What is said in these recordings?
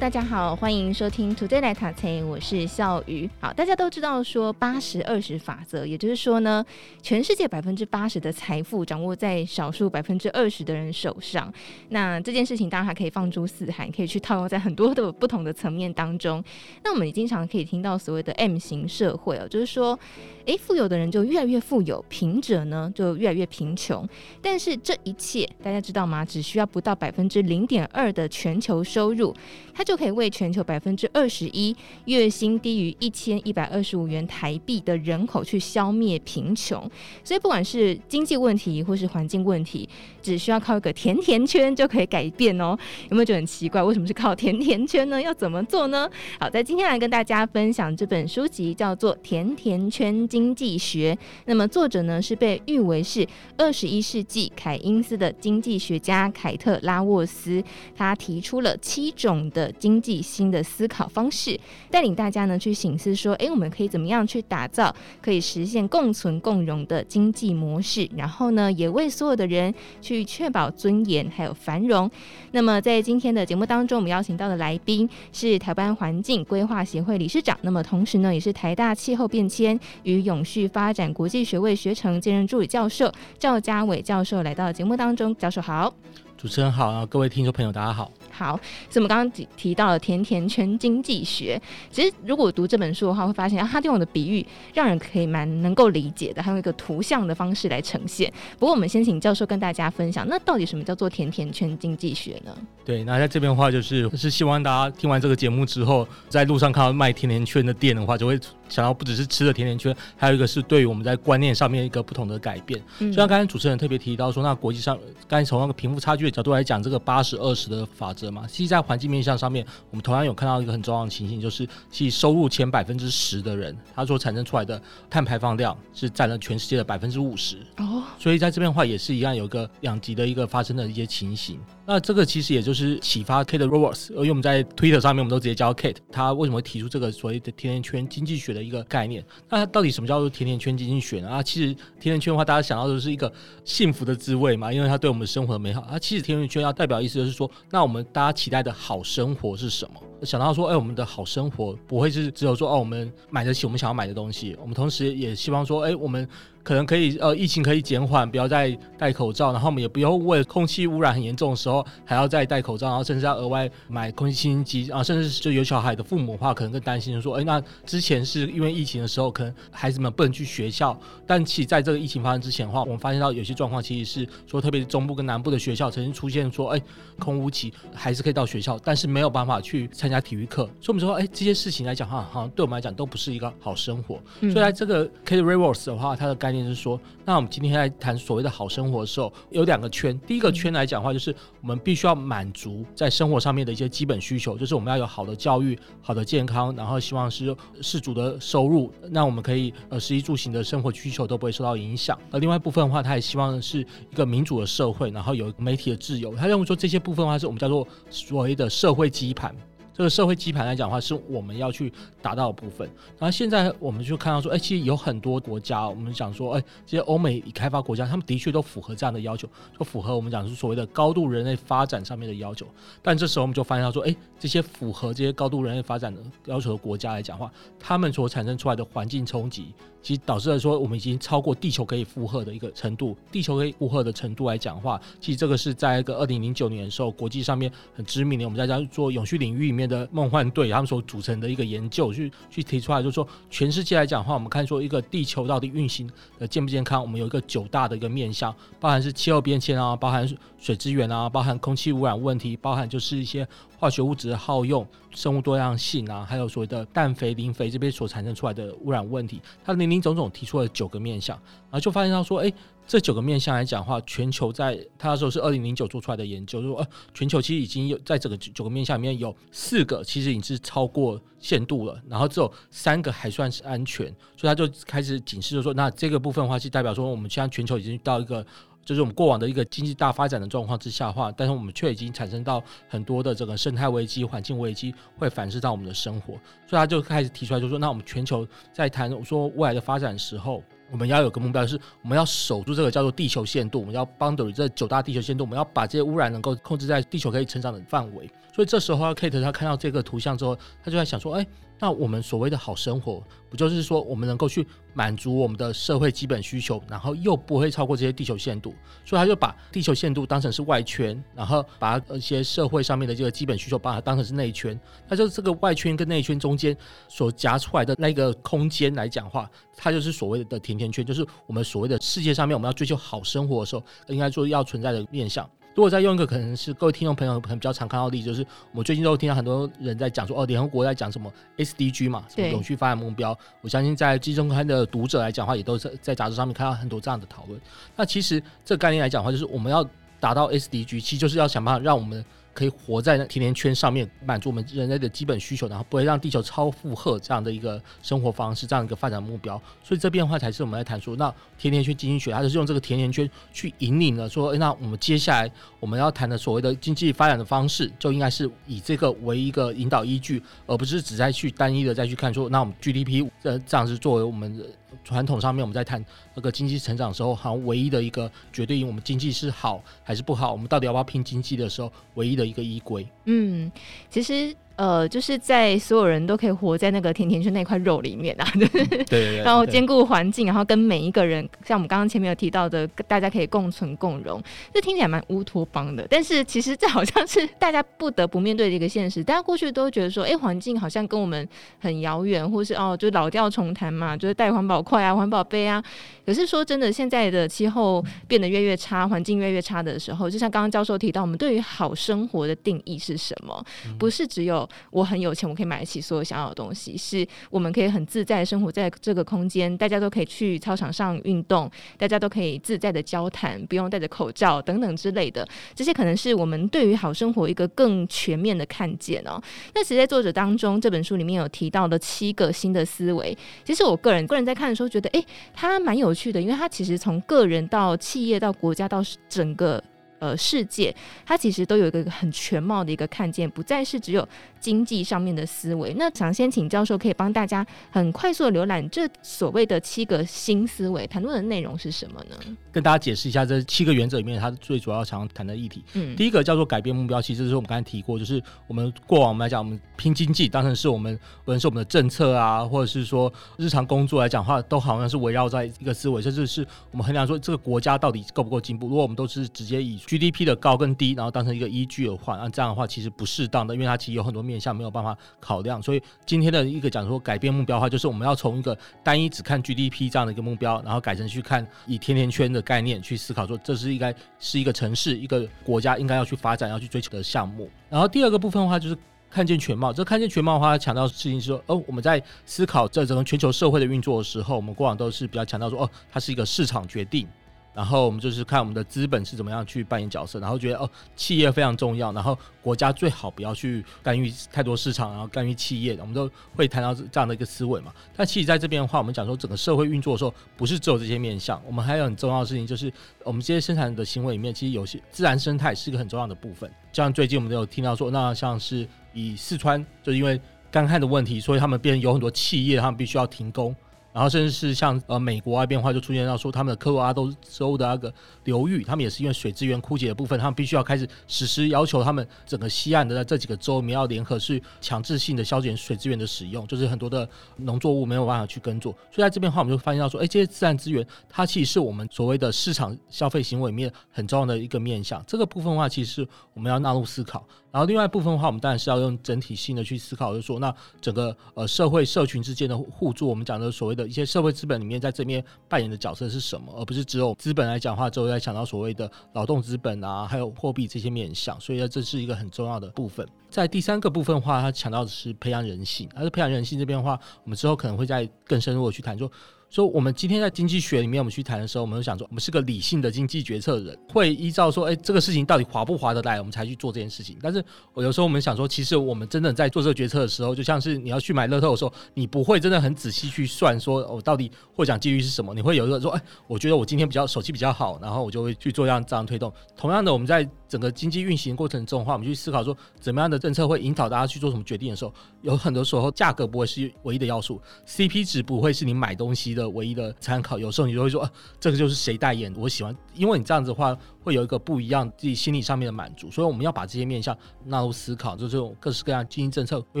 大家好，欢迎收听 Today 来读册，我是笑鱼。好，大家都知道说八十二十法则，也就是说呢，全世界百分之八十的财富掌握在少数百分之二十的人手上。那这件事情当然还可以放诸四海，可以去套用在很多的不同的层面当中。那我们也经常可以听到所谓的 M 型社会哦，就是说，诶，富有的人就越来越富有，贫者呢就越来越贫穷。但是这一切大家知道吗？只需要不到百分之零点二的全球收入。它就就可以为全球百分之二十一月薪低于一千一百二十五元台币的人口去消灭贫穷，所以不管是经济问题或是环境问题，只需要靠一个甜甜圈就可以改变哦。有没有觉得很奇怪？为什么是靠甜甜圈呢？要怎么做呢？好，在今天来跟大家分享这本书籍，叫做《甜甜圈经济学》。那么作者呢是被誉为是二十一世纪凯因斯的经济学家凯特拉沃斯，他提出了七种的经济新的思考方式，带领大家呢去醒思说，诶，我们可以怎么样去打造可以实现共存共荣的经济模式？然后呢，也为所有的人去确保尊严还有繁荣。那么在今天的节目当中，我们邀请到的来宾是台湾环境规划协会理事长，那么同时呢，也是台大气候变迁与永续发展国际学位学程兼任助理教授赵家伟教授来到节目当中。教授好。主持人好，各位听众朋友大家好。好，所以我们刚刚提提到了甜甜圈经济学。其实如果读这本书的话，会发现它用的比喻让人可以蛮能够理解的，还有一个图像的方式来呈现。不过我们先请教授跟大家分享，那到底什么叫做甜甜圈经济学呢？对，那在这边的话，就是是希望大家听完这个节目之后，在路上看到卖甜甜圈的店的话，就会想要不只是吃的甜甜圈，还有一个是对于我们在观念上面一个不同的改变。嗯，就像刚才主持人特别提到说，那国际上刚才从那个贫富差距的角度来讲，这个八十二十的法则嘛，其实在环境面向上面，我们同样有看到一个很重要的情形，就是其实收入前百分之十的人，他所产生出来的碳排放量是占了全世界的百分之五十。哦，所以在这边的话也是一样，有一个两极的一个发生的一些情形。那这个其实也就是启发 Kate Roberts，因为我们在 Twitter 上面我们都直接叫 Kate，他为什么会提出这个所谓的甜甜圈经济学的一个概念？那它到底什么叫做甜甜圈基金选？啊，其实甜甜圈的话，大家想到的是一个幸福的滋味嘛，因为它对我们生活的美好。啊，其实甜甜圈要代表意思就是说，那我们大家期待的好生活是什么？想到说，哎，我们的好生活不会是只有说，哦，我们买得起我们想要买的东西，我们同时也希望说，哎，我们。可能可以呃，疫情可以减缓，不要再戴口罩，然后我们也不用为空气污染很严重的时候还要再戴口罩，然后甚至要额外买空气清新机啊，甚至是就有小孩的父母的话，可能更担心说，哎，那之前是因为疫情的时候，可能孩子们不能去学校，但其实在这个疫情发生之前的话，我们发现到有些状况其实是说，特别是中部跟南部的学校曾经出现说，哎，空屋期还是可以到学校，但是没有办法去参加体育课，所以我们说，哎，这些事情来讲哈，好像对我们来讲都不是一个好生活。嗯、所以在这个 Kate Raworth 的话，它的概念是说。那我们今天在谈所谓的好生活的时候，有两个圈。第一个圈来讲的话，就是我们必须要满足在生活上面的一些基本需求，就是我们要有好的教育、好的健康，然后希望是适足的收入，那我们可以呃，食衣住行的生活需求都不会受到影响。而另外一部分的话，他也希望是一个民主的社会，然后有媒体的自由。他认为说这些部分的话，是我们叫做所谓的社会基盘。这个社会基盘来讲的话，是我们要去达到的部分。然后现在我们就看到说，哎，其实有很多国家，我们讲说，哎，这些欧美已开发国家，他们的确都符合这样的要求，就符合我们讲是所谓的高度人类发展上面的要求。但这时候我们就发现到说，哎，这些符合这些高度人类发展的要求的国家来讲的话，他们所产生出来的环境冲击。其实导致了说，我们已经超过地球可以负荷的一个程度。地球可以负荷的程度来讲话，其实这个是在一个二零零九年的时候，国际上面很知名的，我们在家做永续领域里面的梦幻队，他们所组成的一个研究，去去提出来，就是说全世界来讲的话，我们看说一个地球到底运行的健不健康，我们有一个九大的一个面向，包含是气候变迁啊，包含水资源啊，包含空气污染问题，包含就是一些。化学物质的耗用、生物多样性啊，还有所谓的氮肥、磷肥这边所产生出来的污染问题，它林林总总提出了九个面向，然后就发现到说，哎。这九个面向来讲的话，全球在他那时候是二零零九做出来的研究，就说呃，全球其实已经有在这个九个面向里面有四个其实已经是超过限度了，然后只有三个还算是安全，所以他就开始警示，就说那这个部分的话，是代表说我们现在全球已经到一个就是我们过往的一个经济大发展的状况之下的话，但是我们却已经产生到很多的这个生态危机、环境危机会反噬到我们的生活，所以他就开始提出来就说，那我们全球在谈说未来的发展时候，我们要有个目标，是我们要守住这个叫做地球限度，我们要 boundary 这九大地球限度，我们要把这些污染能够控制在地球可以成长的范围。所以这时候，Kate 他看到这个图像之后，他就在想说，哎。那我们所谓的好生活，不就是说我们能够去满足我们的社会基本需求，然后又不会超过这些地球限度？所以他就把地球限度当成是外圈，然后把一些社会上面的这个基本需求，把它当成是内圈。那就这个外圈跟内圈中间所夹出来的那个空间来讲话，它就是所谓的停甜圈，就是我们所谓的世界上面我们要追求好生活的时候，应该说要存在的面向。如果再用一个可能是各位听众朋友可能比较常看到的例子，就是我们最近都听到很多人在讲说，哦，联合国在讲什么 SDG 嘛，什么永续发展目标。我相信在基金周刊的读者来讲的话，也都是在杂志上面看到很多这样的讨论。那其实这个概念来讲的话，就是我们要达到 SDG，其实就是要想办法让我们。可以活在那甜甜圈上面，满足我们人类的基本需求，然后不会让地球超负荷这样的一个生活方式，这样一个发展目标。所以这边的话才是我们在谈说，那甜甜圈经济学，它就是用这个甜甜圈去引领了说，那我们接下来我们要谈的所谓的经济发展的方式，就应该是以这个为一个引导依据，而不是只在去单一的再去看说，那我们 GDP 这这样是作为我们的。传统上面，我们在谈那个经济成长的时候，好像唯一的一个决定我们经济是好还是不好，我们到底要不要拼经济的时候，唯一的一个依归。嗯，其实。呃，就是在所有人都可以活在那个甜甜圈那块肉里面啊，对对对，然后兼顾环境，然后跟每一个人，像我们刚刚前面有提到的，大家可以共存共荣，这听起来蛮乌托邦的。但是其实这好像是大家不得不面对的一个现实。大家过去都觉得说，哎，环境好像跟我们很遥远，或是哦，就老调重弹嘛，就是带环保筷啊、环保杯啊。可是说真的，现在的气候变得越越差，环境越越差的时候，就像刚刚教授提到，我们对于好生活的定义是什么？不是只有我很有钱，我可以买得起所有想要的东西。是我们可以很自在的生活在这个空间，大家都可以去操场上运动，大家都可以自在的交谈，不用戴着口罩等等之类的。这些可能是我们对于好生活一个更全面的看见哦。那其实在作者当中这本书里面有提到的七个新的思维，其实我个人个人在看的时候觉得，诶，它蛮有趣的，因为它其实从个人到企业到国家到整个。呃，世界它其实都有一个很全貌的一个看见，不再是只有经济上面的思维。那想先请教授可以帮大家很快速的浏览这所谓的七个新思维，谈论的内容是什么呢？跟大家解释一下这七个原则里面，它最主要想要谈的议题。嗯，第一个叫做改变目标，其实就是我们刚才提过，就是我们过往我们来讲，我们拼经济当成是我们无论是我们的政策啊，或者是说日常工作来讲的话，都好像是围绕在一个思维，甚至是我们衡量说这个国家到底够不够进步。如果我们都是直接以 GDP 的高跟低，然后当成一个依据的话，那这样的话其实不适当的，因为它其实有很多面向没有办法考量。所以今天的一个讲说改变目标的话，就是我们要从一个单一只看 GDP 这样的一个目标，然后改成去看以甜甜圈的概念去思考，说这是应该是一个城市、一个国家应该要去发展、要去追求的项目。然后第二个部分的话，就是看见全貌。这看见全貌的话，强调事情是说，哦，我们在思考这整个全球社会的运作的时候，我们过往都是比较强调说，哦，它是一个市场决定。然后我们就是看我们的资本是怎么样去扮演角色，然后觉得哦，企业非常重要，然后国家最好不要去干预太多市场，然后干预企业，我们都会谈到这样的一个思维嘛。但其实在这边的话，我们讲说整个社会运作的时候，不是只有这些面向，我们还有很重要的事情，就是我们这些生产的行为里面，其实有些自然生态是一个很重要的部分。像最近我们都有听到说，那像是以四川，就是因为干旱的问题，所以他们变有很多企业，他们必须要停工。然后甚至是像呃美国那边的话，就出现到说他们的科罗拉多州的那个流域，他们也是因为水资源枯竭的部分，他们必须要开始实施要求他们整个西岸的在这几个州你要联合去强制性的削减水资源的使用，就是很多的农作物没有办法去耕作。所以在这边的话，我们就发现到说，哎，这些自然资源它其实是我们所谓的市场消费行为里面很重要的一个面向。这个部分的话，其实是我们要纳入思考。然后另外一部分的话，我们当然是要用整体性的去思考，就是说，那整个呃社会社群之间的互助，我们讲的所谓的一些社会资本里面，在这边扮演的角色是什么，而不是只有资本来讲话，之后再想到所谓的劳动资本啊，还有货币这些面向，所以，这是一个很重要的部分。在第三个部分的话，它强调的是培养人性，而是培养人性这边的话，我们之后可能会再更深入的去谈说。说，我们今天在经济学里面，我们去谈的时候，我们就想说，我们是个理性的经济决策人，会依照说，哎，这个事情到底划不划得来，我们才去做这件事情。但是我有时候我们想说，其实我们真的在做这个决策的时候，就像是你要去买乐透的时候，你不会真的很仔细去算说，我、到底获奖几率是什么？你会有一个说，哎，我觉得我今天比较手气比较好，然后我就会去做这样这样推动。同样的，我们在整个经济运行过程中的话，我们去思考说，怎么样的政策会引导大家去做什么决定的时候，有很多时候价格不会是唯一的要素，CP 值不会是你买东西的唯一的参考。有时候你就会说，啊，这个就是谁代言，我喜欢，因为你这样子的话，会有一个不一样自己心理上面的满足。所以我们要把这些面向纳入思考，就是这种各式各样经济政策规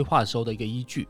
划的时候的一个依据。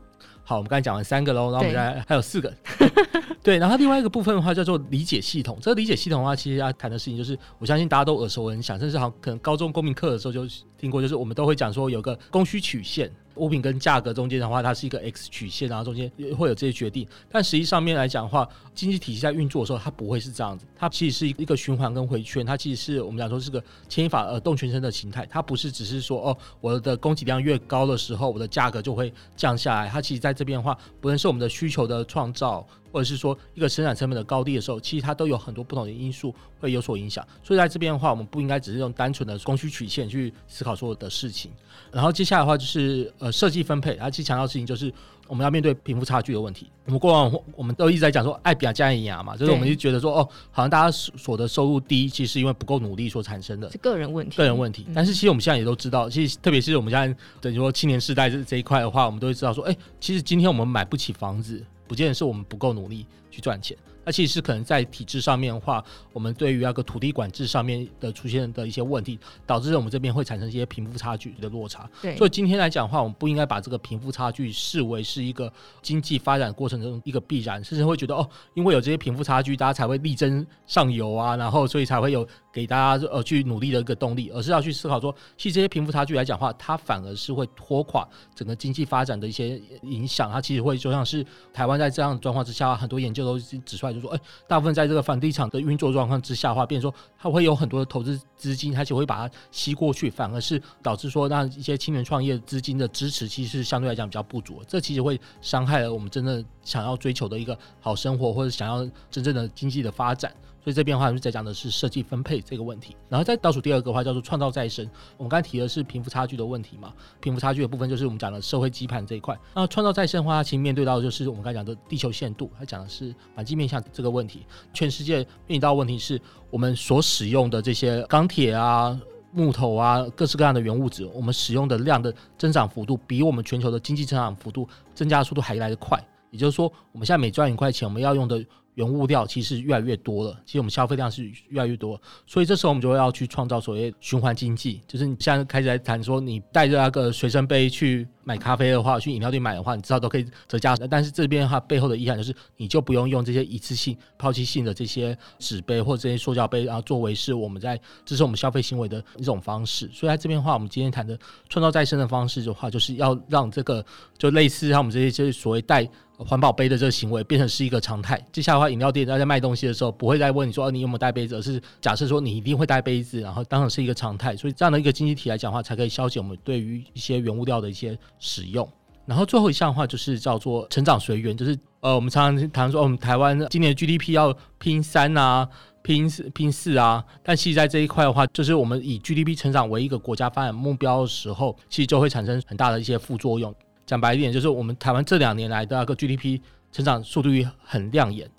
好，我们刚才讲完三个喽，然后我们再还有四个。对，然后另外一个部分的话叫做理解系统。这个理解系统的话，其实要谈的事情就是，我相信大家都耳熟能详，甚至好像可能高中公民课的时候就听过，就是我们都会讲说有个供需曲线。物品跟价格中间的话，它是一个 X 曲线，然后中间会有这些决定。但实际上面来讲的话，经济体系在运作的时候，它不会是这样子。它其实是一个循环跟回圈，它其实是我们讲说是个牵一发而动全身的形态。它不是只是说哦，我的供给量越高的时候，我的价格就会降下来。它其实在这边的话，不论是我们的需求的创造，或者是说一个生产成本的高低的时候，其实它都有很多不同的因素会有所影响。所以在这边的话，我们不应该只是用单纯的供需曲线去思考所有的事情。然后接下来的话就是呃设计分配，它其实强调的事情就是我们要面对贫富差距的问题。我们过往我们都一直在讲说爱比亚加一牙嘛，就是我们就觉得说哦，好像大家所得收入低，其实是因为不够努力所产生的，是个人问题。个人问题。但是其实我们现在也都知道，其实特别是我们现在等于说青年世代这这一块的话，我们都会知道说，哎，其实今天我们买不起房子。不见得是我们不够努力去赚钱，那其实是可能在体制上面的话，我们对于那个土地管制上面的出现的一些问题，导致我们这边会产生一些贫富差距的落差。对，所以今天来讲的话，我们不应该把这个贫富差距视为是一个经济发展过程中一个必然，甚至会觉得哦，因为有这些贫富差距，大家才会力争上游啊，然后所以才会有。给大家呃去努力的一个动力，而是要去思考说，其实这些贫富差距来讲的话，它反而是会拖垮整个经济发展的一些影响。它其实会就像是台湾在这样的状况之下，很多研究都指出来，就说，哎，大部分在这个房地产的运作状况之下的话，变说它会有很多的投资资金，它就会把它吸过去，反而是导致说让一些青年创业资金的支持，其实是相对来讲比较不足。这其实会伤害了我们真正想要追求的一个好生活，或者想要真正的经济的发展。所以这边的话，我们在讲的是设计分配这个问题，然后再倒数第二个的话叫做创造再生。我们刚才提的是贫富差距的问题嘛，贫富差距的部分就是我们讲的社会基盘这一块。那创造再生的话，其实面对到的就是我们刚才讲的地球限度，它讲的是环境面向这个问题。全世界面临到的问题是我们所使用的这些钢铁啊、木头啊、各式各样的原物质，我们使用的量的增长幅度比我们全球的经济增长幅度增加的速度还来得快。也就是说，我们现在每赚一块钱，我们要用的。原物料其实越来越多了，其实我们消费量是越来越多，所以这时候我们就要去创造所谓循环经济，就是你现在开始在谈说，你带着那个随身杯去买咖啡的话，去饮料店买的话，你知道都可以折价，但是这边的话背后的意涵就是，你就不用用这些一次性抛弃性的这些纸杯或者这些塑胶杯，然后作为是我们在支持我们消费行为的一种方式。所以在这边的话，我们今天谈的创造再生的方式的话，就是要让这个就类似像我们这些就是所谓带。环保杯的这个行为变成是一个常态。接下来话，饮料店在卖东西的时候，不会再问你说，你有没有带杯子，而是假设说你一定会带杯子，然后当成是一个常态。所以这样的一个经济体来讲的话，才可以消减我们对于一些原物料的一些使用。然后最后一项的话，就是叫做成长随缘，就是呃，我们常常谈说，我们台湾今年 GDP 要拼三啊，拼四拼四啊，但其实在这一块的话，就是我们以 GDP 成长为一个国家发展目标的时候，其实就会产生很大的一些副作用。讲白一点，就是我们台湾这两年来的那个 GDP 成长速度很亮眼，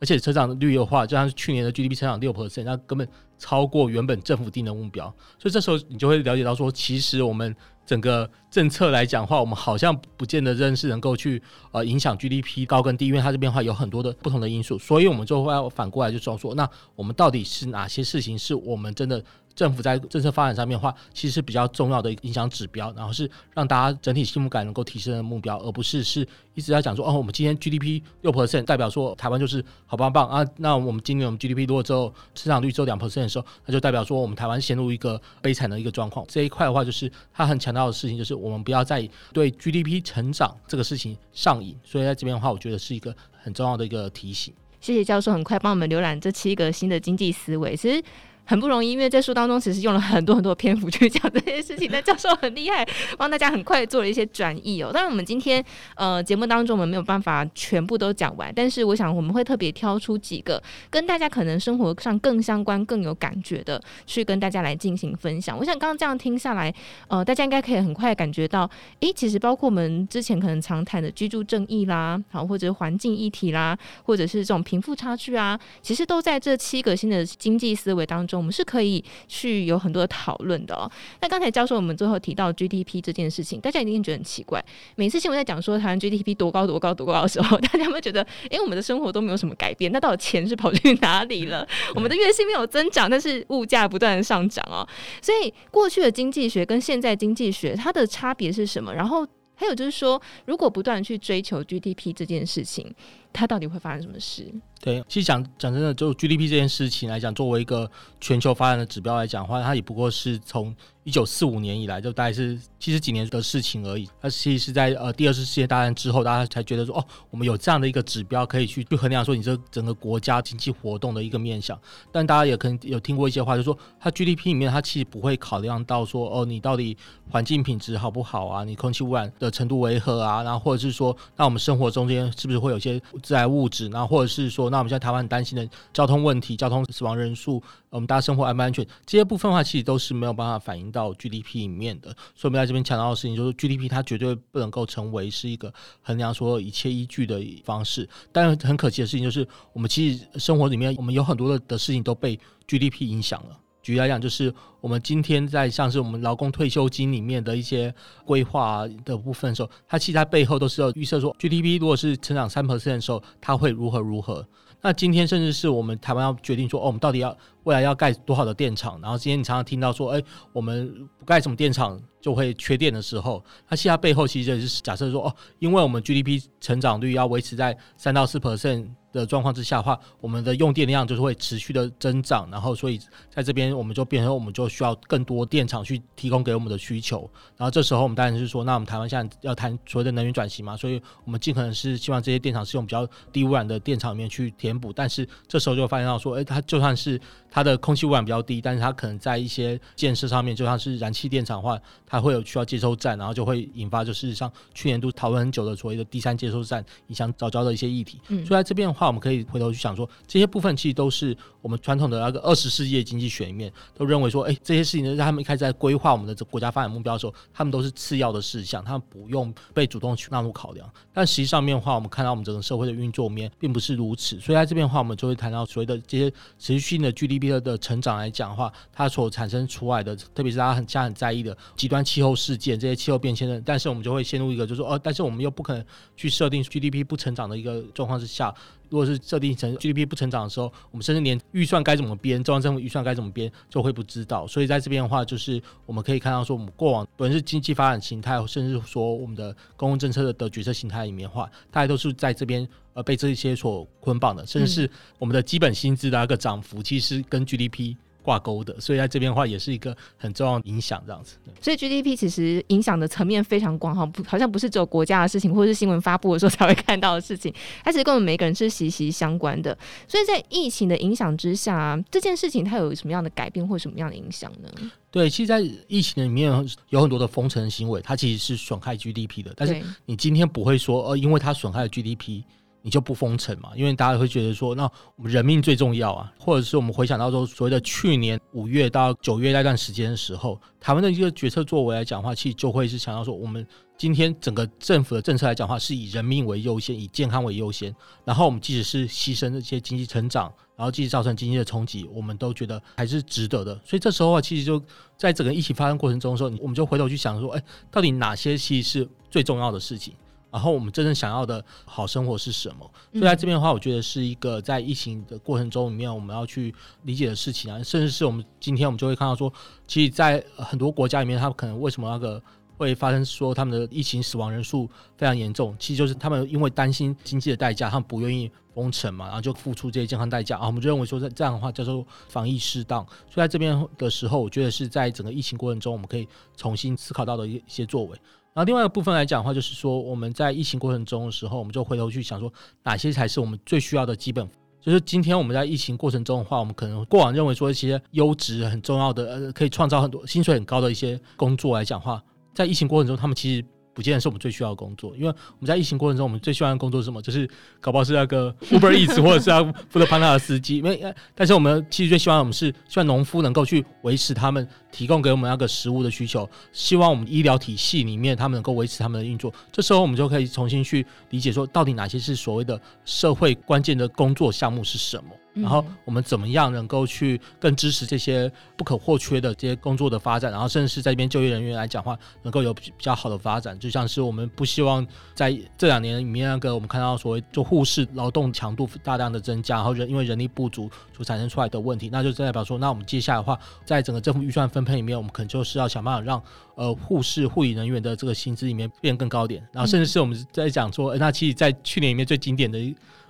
而且成长率的话，就像是去年的 GDP 成长六 percent，那根本超过原本政府定的目标。所以这时候你就会了解到说，其实我们整个政策来讲的话，我们好像不见得认识能够去呃影响 GDP 高跟低，因为它这边的话有很多的不同的因素。所以我们就会要反过来就说说，那我们到底是哪些事情是我们真的？政府在政策发展上面的话，其实是比较重要的影响指标，然后是让大家整体幸福感能够提升的目标，而不是是一直在讲说哦，我们今天 GDP 六 percent 代表说台湾就是好棒棒啊，那我们今年我们 GDP 如果只有成长率只有两 percent 的时候，那就代表说我们台湾陷入一个悲惨的一个状况。这一块的话，就是他很强调的事情，就是我们不要再对 GDP 成长这个事情上瘾。所以在这边的话，我觉得是一个很重要的一个提醒。谢谢教授，很快帮我们浏览这七个新的经济思维。其实。很不容易，因为在书当中其实用了很多很多篇幅去讲这些事情。那教授很厉害，帮大家很快做了一些转译哦。当然，我们今天呃节目当中我们没有办法全部都讲完，但是我想我们会特别挑出几个跟大家可能生活上更相关、更有感觉的，去跟大家来进行分享。我想刚刚这样听下来，呃，大家应该可以很快感觉到，诶，其实包括我们之前可能常谈的居住正义啦，好，或者是环境议题啦，或者是这种贫富差距啊，其实都在这七个新的经济思维当中，我们是可以去有很多的讨论的哦。那刚才教授我们最后提到 GDP 这件事情，大家一定觉得很奇怪。每次新闻在讲说台湾 GDP 多高多高多高的时候，大家会觉得，诶，我们的生活都没有什么改变，那到底钱是跑去哪里了？我们的月薪没有增长，但是物价不断的上涨哦。所以过去的经济学跟现在经济学它的差别是什么？然后还有就是说，如果不断去追求 GDP 这件事情，它到底会发生什么事？对，其实讲讲真的，就 GDP 这件事情来讲，作为一个全球发展的指标来讲的话，它也不过是从一九四五年以来，就大概是七十几年的事情而已。它其实是在呃第二次世界大战之后，大家才觉得说，哦，我们有这样的一个指标可以去去衡量说你这整个国家经济活动的一个面向。但大家也可能有听过一些话，就说它 GDP 里面它其实不会考量到说，哦，你到底环境品质好不好啊？你空气污染的程度为何啊？然后或者是说，那我们生活中间是不是会有些致癌物质？那或者是说，那我们现在台湾很担心的交通问题、交通死亡人数，我们大家生活安不安全这些部分的话，其实都是没有办法反映到 GDP 里面的。所以我们在这边强调的事情，就是 GDP 它绝对不能够成为是一个衡量所有一切依据的方式。但很可惜的事情就是，我们其实生活里面我们有很多的的事情都被 GDP 影响了。举例来讲，就是我们今天在像是我们劳工退休金里面的一些规划的部分的时候，它其实在背后都是要预测说，GDP 如果是成长三 percent 的时候，它会如何如何。那今天甚至是我们台湾要决定说，哦，我们到底要未来要盖多少的电厂？然后今天你常常听到说，哎，我们不盖什么电厂就会缺电的时候，它其实它背后其实也是假设说，哦，因为我们 GDP 成长率要维持在三到四 percent 的状况之下的话，我们的用电量就是会持续的增长，然后所以在这边我们就变成我们就需要更多电厂去提供给我们的需求。然后这时候我们当然是说，那我们台湾现在要谈所谓的能源转型嘛，所以我们尽可能是希望这些电厂是用比较低污染的电厂里面去填。补，但是这时候就发现到说，诶，它就算是它的空气污染比较低，但是它可能在一些建设上面，就像是燃气电厂的话，它会有需要接收站，然后就会引发就是像去年都讨论很久的所谓的第三接收站影响早交的一些议题。嗯，所以在这边的话，我们可以回头去想说，这些部分其实都是我们传统的那个二十世纪经济学里面都认为说，诶，这些事情呢，让他们一开始在规划我们的这国家发展目标的时候，他们都是次要的事项，他们不用被主动去纳入考量。但实际上面的话，我们看到我们整个社会的运作面并不是如此，所以。在这边的话，我们就会谈到所谓的这些持续性的 GDP 的成长来讲的话，它所产生出来的，特别是大家很现在很在意的极端气候事件，这些气候变迁的，但是我们就会陷入一个，就是说，哦，但是我们又不可能去设定 GDP 不成长的一个状况之下。如果是设定成 GDP 不成长的时候，我们甚至连预算该怎么编，中央政府预算该怎么编，就会不知道。所以在这边的话，就是我们可以看到说，我们过往不论是经济发展形态，甚至说我们的公共政策的决策形态里面话，大家都是在这边呃被这些所捆绑的，甚至是我们的基本薪资的那个涨幅，其实跟 GDP。挂钩的，所以在这边的话也是一个很重要的影响，这样子。所以 GDP 其实影响的层面非常广哈，不好像不是只有国家的事情，或者是新闻发布的时候才会看到的事情，它其实跟我们每个人是息息相关的。所以在疫情的影响之下，这件事情它有什么样的改变或什么样的影响呢？对，其实，在疫情里面有很多的封城行为，它其实是损害 GDP 的。但是你今天不会说，呃，因为它损害了 GDP。你就不封城嘛？因为大家会觉得说，那我们人命最重要啊，或者是我们回想到说，所谓的去年五月到九月那段时间的时候，台湾的一个决策作为来讲的话，其实就会是想到说，我们今天整个政府的政策来讲的话，是以人命为优先，以健康为优先。然后我们即使是牺牲这些经济成长，然后即使造成经济的冲击，我们都觉得还是值得的。所以这时候啊，其实就在整个疫情发生过程中的时候，我们就回头去想说，哎，到底哪些其实是最重要的事情？然后我们真正想要的好生活是什么？所以在这边的话，我觉得是一个在疫情的过程中里面，我们要去理解的事情啊，甚至是我们今天我们就会看到说，其实，在很多国家里面，他们可能为什么那个会发生说他们的疫情死亡人数非常严重，其实就是他们因为担心经济的代价，他们不愿意封城嘛，然后就付出这些健康代价啊。我们就认为说，这这样的话叫做防疫适当。所以在这边的时候，我觉得是在整个疫情过程中，我们可以重新思考到的一些作为。然后另外一个部分来讲的话，就是说我们在疫情过程中的时候，我们就回头去想说，哪些才是我们最需要的基本就是今天我们在疫情过程中的话，我们可能过往认为说一些优质很重要的，呃，可以创造很多薪水很高的一些工作来讲话，在疫情过程中，他们其实。不见得是我们最需要的工作，因为我们在疫情过程中，我们最需要的工作是什么？就是搞不好是那个 Uber Eats 或者是要负责潘达的司机。因为，但是我们其实最希望我们是希望农夫能够去维持他们提供给我们那个食物的需求，希望我们医疗体系里面他们能够维持他们的运作。这时候我们就可以重新去理解说，到底哪些是所谓的社会关键的工作项目是什么？然后我们怎么样能够去更支持这些不可或缺的这些工作的发展？然后甚至是在这边就业人员来讲话，能够有比较好的发展。就像是我们不希望在这两年里面那个我们看到所谓做护士劳动强度大量的增加，然后人因为人力不足所产生出来的问题，那就代表说，那我们接下来的话，在整个政府预算分配里面，我们可能就是要想办法让呃护士护理人员的这个薪资里面变更高点。然后甚至是我们在讲说，那其实，在去年里面最经典的。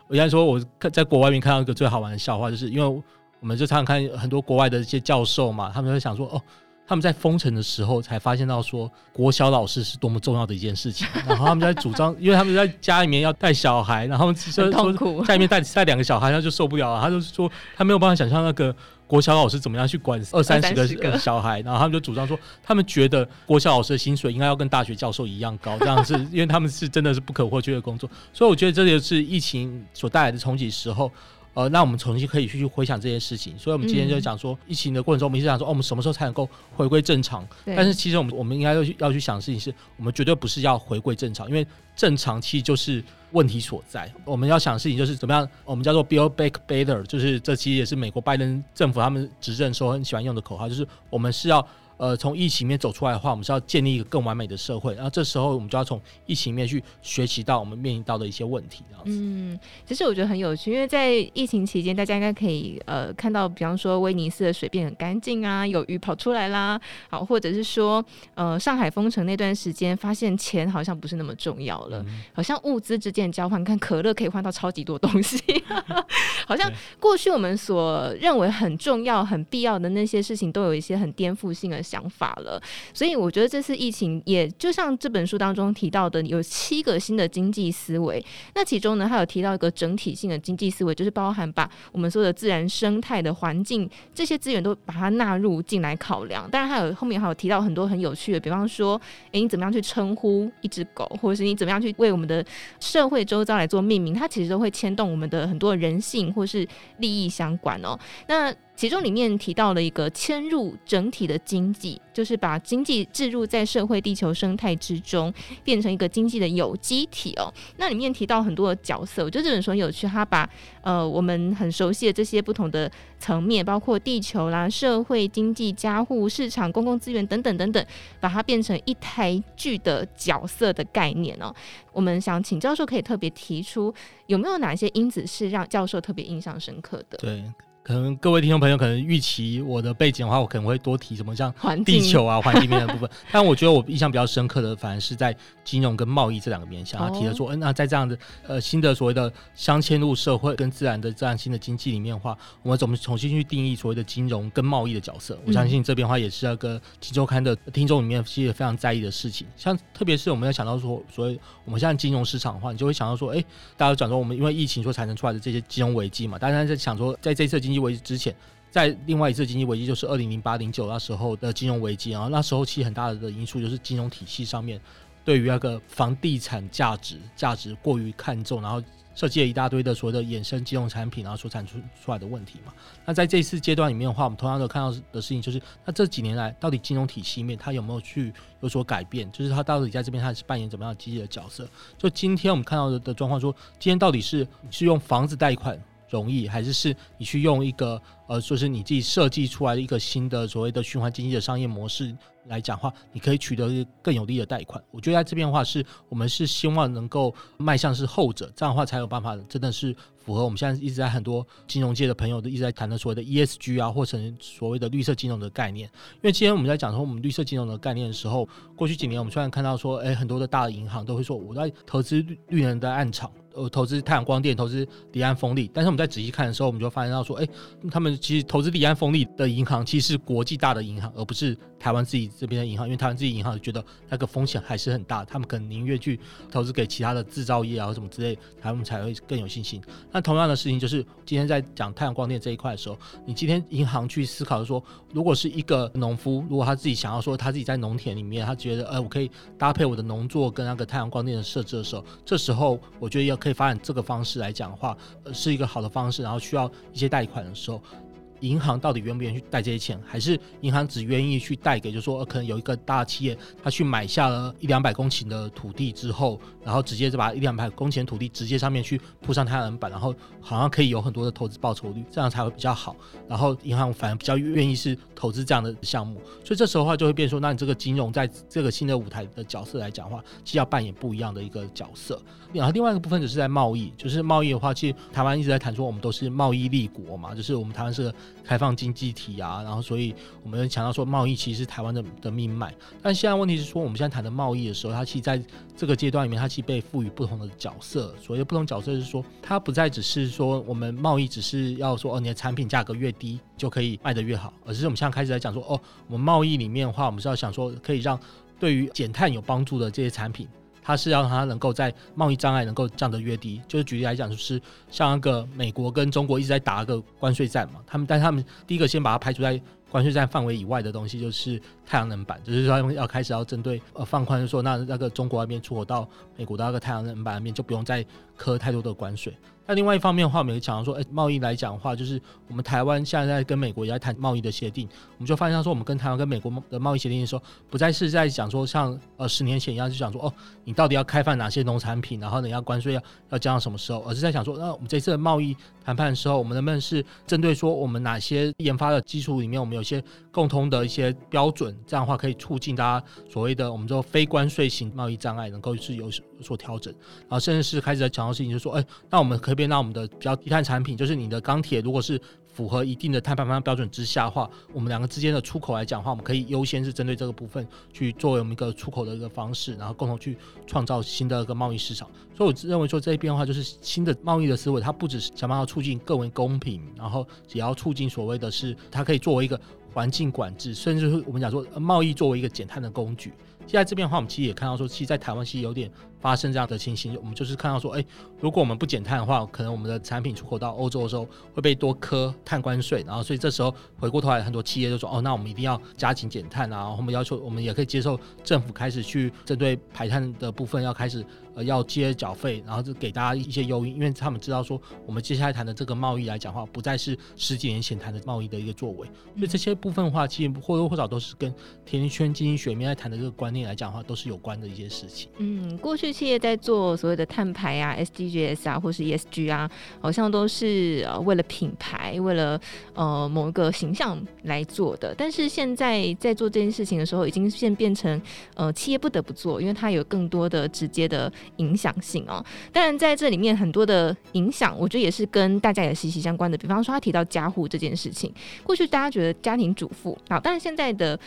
我应该说，我看在国外面看到一个最好玩的笑话，就是因为我们就常常看很多国外的一些教授嘛，他们会想说，哦，他们在封城的时候才发现到说，国小老师是多么重要的一件事情，然后他们在主张，因为他们在家里面要带小孩，然后就说家里面带带两个小孩，他就受不了了，他就说他没有办法想象那个。国小老师怎么样去管二三十个小孩？然后他们就主张说，他们觉得国小老师的薪水应该要跟大学教授一样高，这样是 因为他们是真的是不可或缺的工作。所以我觉得这就是疫情所带来的冲击时候，呃，那我们重新可以去回想这些事情。所以我们今天就讲说，疫情的过程中，我们一直讲说，哦，我们什么时候才能够回归正常？但是其实我们我们应该要去要去想的事情是，我们绝对不是要回归正常，因为正常其实就是。问题所在，我们要想事情就是怎么样，我们叫做 Build Back Better，就是这其实也是美国拜登政府他们执政时候很喜欢用的口号，就是我们是要。呃，从疫情里面走出来的话，我们是要建立一个更完美的社会。然后这时候，我们就要从疫情里面去学习到我们面临到的一些问题。这样子。嗯，其实我觉得很有趣，因为在疫情期间，大家应该可以呃看到，比方说威尼斯的水变很干净啊，有鱼跑出来啦，好，或者是说呃上海封城那段时间，发现钱好像不是那么重要了，嗯、好像物资之间交换，看可乐可以换到超级多东西，好 像过去我们所认为很重要、很必要的那些事情，都有一些很颠覆性的。想法了，所以我觉得这次疫情也就像这本书当中提到的，有七个新的经济思维。那其中呢，还有提到一个整体性的经济思维，就是包含把我们说的自然生态的环境这些资源都把它纳入进来考量。当然，还有后面还有提到很多很有趣的，比方说，诶，你怎么样去称呼一只狗，或者是你怎么样去为我们的社会周遭来做命名，它其实都会牵动我们的很多人性或是利益相关哦。那其中里面提到了一个迁入整体的经济，就是把经济置入在社会地球生态之中，变成一个经济的有机体哦。那里面提到很多的角色，我觉得这本书很有趣，他把呃我们很熟悉的这些不同的层面，包括地球啦、社会、经济、家户、市场、公共资源等等等等，把它变成一台剧的角色的概念哦。我们想请教授可以特别提出，有没有哪些因子是让教授特别印象深刻的？对。可能各位听众朋友可能预期我的背景的话，我可能会多提什么像地球啊、环境面的部分。但我觉得我印象比较深刻的，反而是在金融跟贸易这两个面向，他提的说，嗯、哦，那在这样的呃新的所谓的镶嵌入社会跟自然的这样新的经济里面的话，我们怎么重新去定义所谓的金融跟贸易的角色？我相信这边的话也是那个《今周刊》的听众里面其实非常在意的事情。像特别是我们要想到说，所以我们现在金融市场的话，你就会想到说，哎、欸，大家都讲说我们因为疫情所产生出来的这些金融危机嘛，大家在想说，在这一次经济危机之前，在另外一次经济危机，就是二零零八零九那时候的金融危机，然后那时候其实很大的因素就是金融体系上面对于那个房地产价值价值过于看重，然后设计了一大堆的所谓的衍生金融产品，然后所产出出来的问题嘛。那在这一次阶段里面的话，我们同样的看到的事情就是，那这几年来到底金融体系面它有没有去有所改变？就是它到底在这边它是扮演怎么样积极的角色？就今天我们看到的的状况说，今天到底是是用房子贷款？容易还是是你去用一个呃，说是你自己设计出来的一个新的所谓的循环经济的商业模式来讲话，你可以取得更有利的贷款。我觉得在这边的话，是我们是希望能够迈向是后者，这样的话才有办法真的是符合我们现在一直在很多金融界的朋友都一直在谈的所谓的 ESG 啊，或者所谓的绿色金融的概念。因为今天我们在讲说我们绿色金融的概念的时候，过去几年我们虽然看到说，哎，很多的大的银行都会说我在投资绿能的暗场。呃，投资太阳光电，投资离岸风力，但是我们在仔细看的时候，我们就发现到说，哎、他们其实投资离岸风力的银行，其实是国际大的银行，而不是台湾自己这边的银行，因为台湾自己银行觉得那个风险还是很大，他们可能宁愿去投资给其他的制造业啊什么之类，他们才会更有信心。那同样的事情就是今天在讲太阳光电这一块的时候，你今天银行去思考说，如果是一个农夫，如果他自己想要说他自己在农田里面，他觉得呃我可以搭配我的农作跟那个太阳光电的设置的时候，这时候我觉得要可以发展这个方式来讲的话，是一个好的方式。然后需要一些贷款的时候。银行到底愿不愿意去贷这些钱，还是银行只愿意去贷给，就是说可能有一个大企业，他去买下了一两百公顷的土地之后，然后直接就把一两百公顷土地直接上面去铺上太阳能板，然后好像可以有很多的投资报酬率，这样才会比较好。然后银行反而比较愿意是投资这样的项目，所以这时候的话就会变说，那你这个金融在这个新的舞台的角色来讲的话，其实要扮演不一样的一个角色。然后另外一个部分就是在贸易，就是贸易的话，其实台湾一直在谈说我们都是贸易立国嘛，就是我们台湾是开放经济体啊，然后所以我们强调说贸易其实是台湾的的命脉。但现在问题是说，我们现在谈的贸易的时候，它其实在这个阶段里面，它其实被赋予不同的角色。所谓不同角色是说，它不再只是说我们贸易只是要说哦，你的产品价格越低就可以卖得越好，而是我们现在开始在讲说哦，我们贸易里面的话，我们是要想说可以让对于减碳有帮助的这些产品。它是要让它能够在贸易障碍能够降得越低，就是举例来讲，就是像那个美国跟中国一直在打一个关税战嘛，他们但他们第一个先把它排除在关税战范围以外的东西，就是太阳能板，就是说要开始要针对呃放宽，说那那个中国那边出口到美国的那个太阳能板那边就不用再磕太多的关税。那另外一方面的话，我们也讲到说，哎，贸易来讲的话，就是我们台湾现在在跟美国也在谈贸易的协定，我们就发现说，我们跟台湾跟美国的贸易协定的时候，不再是在讲说像呃十年前一样，就讲说哦，你到底要开放哪些农产品，然后你要关税要要降到什么时候，而是在想说，那我们这次的贸易谈判的时候，我们能不能是针对说我们哪些研发的基础里面，我们有些共通的一些标准，这样的话可以促进大家所谓的我们说非关税型贸易障碍能够是有所调整，然后甚至是开始在讲到事情，就是说，哎，那我们可以。那我们的比较低碳产品，就是你的钢铁，如果是符合一定的碳排放标准之下的话，我们两个之间的出口来讲的话，我们可以优先是针对这个部分去作为我们一个出口的一个方式，然后共同去创造新的一个贸易市场。所以我认为说这一边的话，就是新的贸易的思维，它不只是想办法促进更为公平，然后也要促进所谓的是它可以作为一个环境管制，甚至是我们讲说贸易作为一个减碳的工具。现在这边的话，我们其实也看到说，其实，在台湾其实有点发生这样的情形。我们就是看到说，哎，如果我们不减碳的话，可能我们的产品出口到欧洲的时候会被多科碳关税。然后，所以这时候回过头来，很多企业就说，哦，那我们一定要加紧减碳啊。然后我们要求，我们也可以接受政府开始去针对排碳的部分要开始呃要接缴费，然后就给大家一些优惠，因为他们知道说，我们接下来谈的这个贸易来讲话，不再是十几年前谈的贸易的一个作为。所以这些部分的话，其实或多或少都是跟甜甜圈经济学面在谈的这个观念。来讲话，都是有关的一些事情。嗯，过去企业在做所谓的碳排啊、SDGs 啊，或是 ESG 啊，好像都是呃为了品牌、为了呃某一个形象来做的。但是现在在做这件事情的时候，已经现变成呃企业不得不做，因为它有更多的直接的影响性哦。当然在这里面很多的影响，我觉得也是跟大家也息息相关的。比方说，他提到家户这件事情，过去大家觉得家庭主妇好，但是现在的。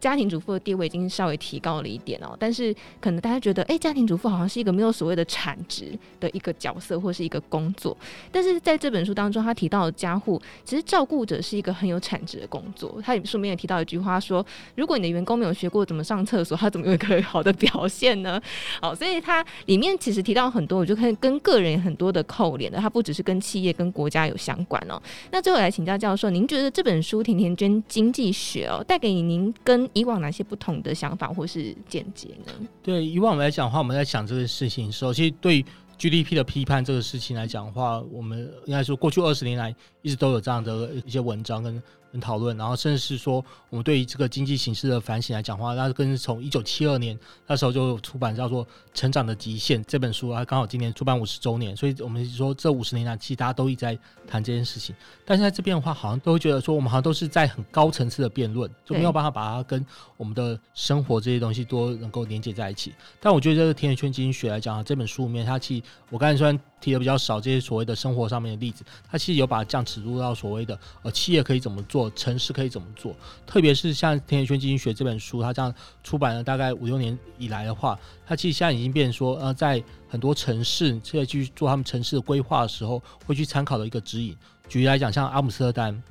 家庭主妇的地位已经稍微提高了一点哦，但是可能大家觉得，哎、家庭主妇好像是一个没有所谓的产值的一个角色或是一个工作。但是在这本书当中，他提到的家户，其实照顾者是一个很有产值的工作。他书里面也提到一句话说，如果你的员工没有学过怎么上厕所，他怎么有一个好的表现呢？好，所以他里面其实提到很多，我就可以跟个人很多的扣连的，它不只是跟企业跟国家有相关哦。那最后来请教教授，您觉得这本书《甜甜圈经济学》哦，带给您跟以往哪些不同的想法或是见解呢？对，以往来讲的话，我们在想这个事情的时候，其实对 GDP 的批判这个事情来讲的话，我们应该说过去二十年来一直都有这样的一些文章跟。讨论，然后甚至是说，我们对于这个经济形势的反省来讲的话，那更是从一九七二年那时候就出版叫做《成长的极限》这本书啊，刚好今年出版五十周年，所以我们说这五十年来，其实大家都一直在谈这件事情。但是在这边的话，好像都会觉得说，我们好像都是在很高层次的辩论，就没有办法把它跟我们的生活这些东西都能够连接在一起。但我觉得这个甜甜圈经济学来讲啊，这本书里面，它其实我刚才虽然提的比较少这些所谓的生活上面的例子，它其实有把它降尺度到所谓的呃企业可以怎么做。城市可以怎么做？特别是像《甜甜圈经济学》这本书，它这样出版了大概五六年以来的话，它其实现在已经变成说，呃，在很多城市现在去做他们城市的规划的时候，会去参考的一个指引。举例来讲，像阿姆斯特丹，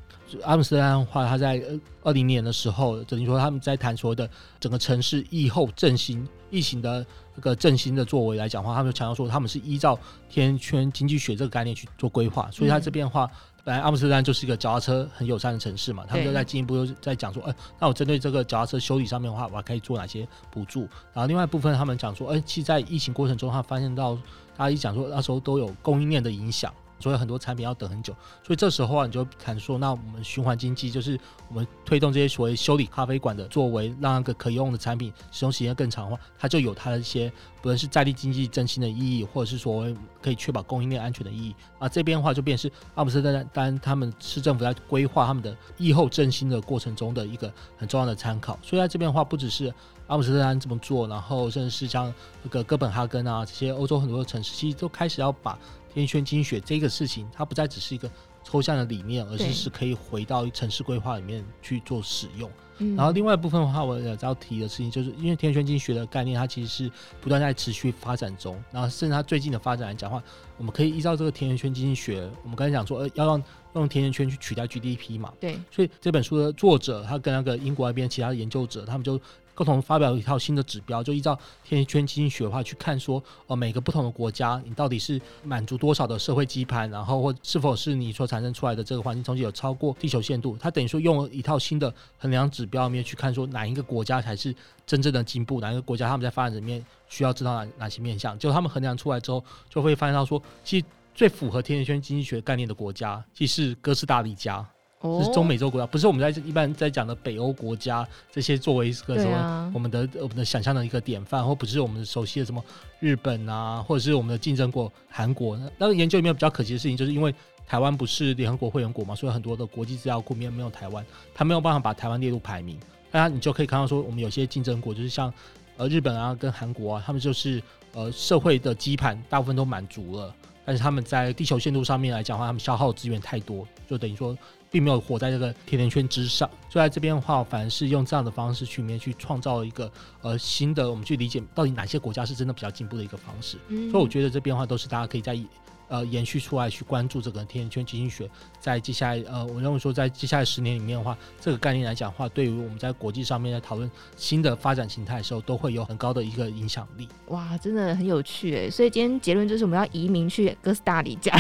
阿姆斯特丹的话，他在二零年的时候，等于说他们在谈所谓的整个城市疫后振兴、疫情的这个振兴的作为来讲的话，他们强调说他们是依照甜甜圈经济学这个概念去做规划，所以他这边的话。嗯本来阿姆斯特丹就是一个脚踏车很友善的城市嘛，他们就在进一步在讲说，哎、欸，那我针对这个脚踏车修理上面的话，我还可以做哪些补助？然后另外一部分他们讲说，哎、欸，其实，在疫情过程中，他发现到，他一讲说那时候都有供应链的影响。所以很多产品要等很久，所以这时候啊，你就谈说，那我们循环经济就是我们推动这些所谓修理咖啡馆的作为，让那个可用的产品使用时间更长的话，它就有它的一些不论是在地经济振兴的意义，或者是所谓可以确保供应链安全的意义啊。这边的话就变是阿姆斯特丹他们市政府在规划他们的疫后振兴的过程中的一个很重要的参考。所以在这边的话，不只是阿姆斯特丹这么做，然后甚至是像那个哥本哈根啊这些欧洲很多的城市，其实都开始要把。甜甜圈经济学这个事情，它不再只是一个抽象的理念，而是是可以回到城市规划里面去做使用。然后另外一部分的话，我也要提的事情，就是因为甜甜圈经济学的概念，它其实是不断在持续发展中。然后甚至它最近的发展来讲的话，我们可以依照这个甜甜圈经济学，我们刚才讲说，呃，要让用甜甜圈去取代 GDP 嘛。对。所以这本书的作者，他跟那个英国那边其他的研究者，他们就。共同发表一套新的指标，就依照甜甜圈经济学的话去看说，呃，每个不同的国家，你到底是满足多少的社会基盘，然后或是否是你所产生出来的这个环境冲击有超过地球限度，它等于说用了一套新的衡量指标里面去看说，哪一个国家才是真正的进步，哪一个国家他们在发展里面需要知道哪哪些面向，就他们衡量出来之后，就会发现到说，其实最符合甜甜圈经济学概念的国家，即是哥斯达黎加。是中美洲国家，不是我们在一般在讲的北欧国家这些作为一个什么我们的我们的想象的一个典范，或不是我们熟悉的什么日本啊，或者是我们的竞争国韩国。那个研究里面比较可惜的事情，就是因为台湾不是联合国会员国嘛，所以很多的国际资料库里面没有台湾，他没有办法把台湾列入排名。那你就可以看到说，我们有些竞争国就是像呃日本啊跟韩国啊，他们就是呃社会的基盘大部分都满足了，但是他们在地球限度上面来讲的话，他们消耗资源太多，就等于说。并没有活在这个甜甜圈之上，所以在这边的话，反而是用这样的方式去面去创造一个呃新的，我们去理解到底哪些国家是真的比较进步的一个方式。所以我觉得这边的话都是大家可以在。呃，延续出来去关注这个甜甜圈经济学，在接下来呃，我认为说在接下来十年里面的话，这个概念来讲的话，对于我们在国际上面在讨论新的发展形态的时候，都会有很高的一个影响力。哇，真的很有趣哎！所以今天结论就是我们要移民去哥斯达黎加，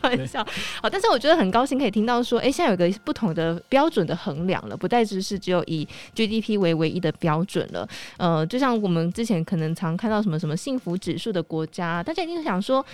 开玩笑。好，但是我觉得很高兴可以听到说，哎、欸，现在有个不同的标准的衡量了，不再只是只有以 GDP 为唯一的标准了。呃，就像我们之前可能常看到什么什么幸福指数的国家，大家一定想说。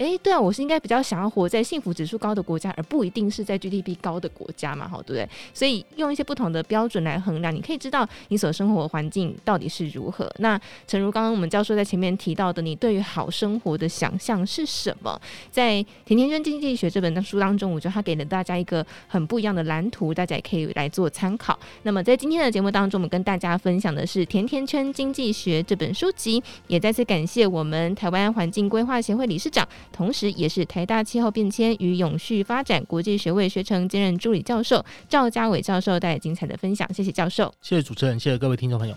哎，对啊，我是应该比较想要活在幸福指数高的国家，而不一定是在 GDP 高的国家嘛，好，对不对？所以用一些不同的标准来衡量，你可以知道你所生活的环境到底是如何。那诚如刚刚我们教授在前面提到的，你对于好生活的想象是什么？在《甜甜圈经济学》这本书当中，我觉得他给了大家一个很不一样的蓝图，大家也可以来做参考。那么在今天的节目当中，我们跟大家分享的是《甜甜圈经济学》这本书籍，也再次感谢我们台湾环境规划协会理事长。同时，也是台大气候变迁与永续发展国际学位学程兼任助理教授赵家伟教授带来精彩的分享。谢谢教授，谢谢主持人，谢谢各位听众朋友。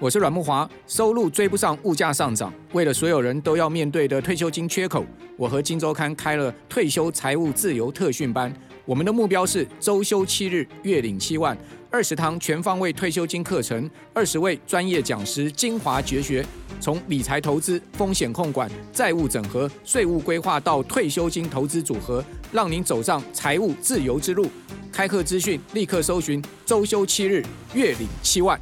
我是阮木华，收入追不上物价上涨，为了所有人都要面对的退休金缺口，我和金周刊开了退休财务自由特训班。我们的目标是周休七日，月领七万。二十堂全方位退休金课程，二十位专业讲师精华绝学，从理财投资、风险控管、债务整合、税务规划到退休金投资组合，让您走上财务自由之路。开课资讯立刻搜寻“周休七日，月领七万”。